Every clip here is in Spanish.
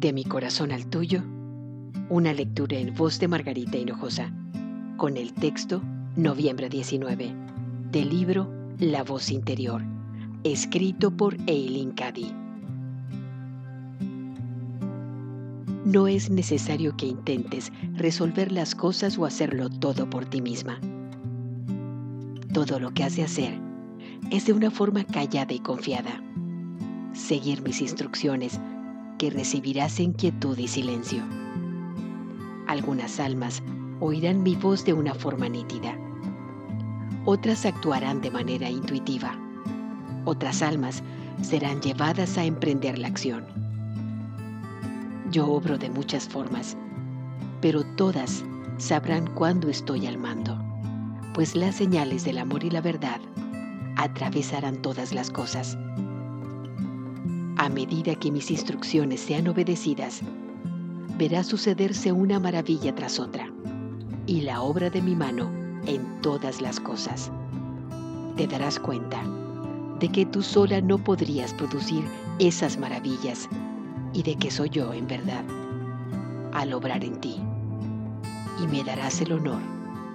De mi corazón al tuyo, una lectura en voz de Margarita Hinojosa, con el texto Noviembre 19, del libro La voz interior, escrito por Eileen Cady. No es necesario que intentes resolver las cosas o hacerlo todo por ti misma. Todo lo que has de hacer es de una forma callada y confiada. Seguir mis instrucciones que recibirás en quietud y silencio. Algunas almas oirán mi voz de una forma nítida. Otras actuarán de manera intuitiva. Otras almas serán llevadas a emprender la acción. Yo obro de muchas formas, pero todas sabrán cuándo estoy al mando, pues las señales del amor y la verdad atravesarán todas las cosas a medida que mis instrucciones sean obedecidas, verás sucederse una maravilla tras otra y la obra de mi mano en todas las cosas. Te darás cuenta de que tú sola no podrías producir esas maravillas y de que soy yo en verdad al obrar en ti. Y me darás el honor,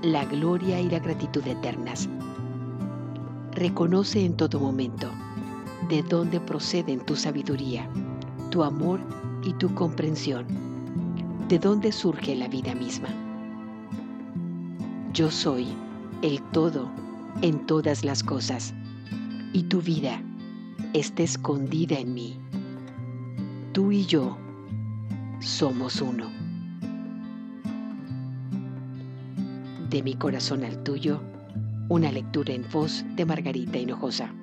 la gloria y la gratitud eternas. Reconoce en todo momento de dónde proceden tu sabiduría, tu amor y tu comprensión, de dónde surge la vida misma. Yo soy el todo en todas las cosas y tu vida está escondida en mí. Tú y yo somos uno. De mi corazón al tuyo, una lectura en voz de Margarita Hinojosa.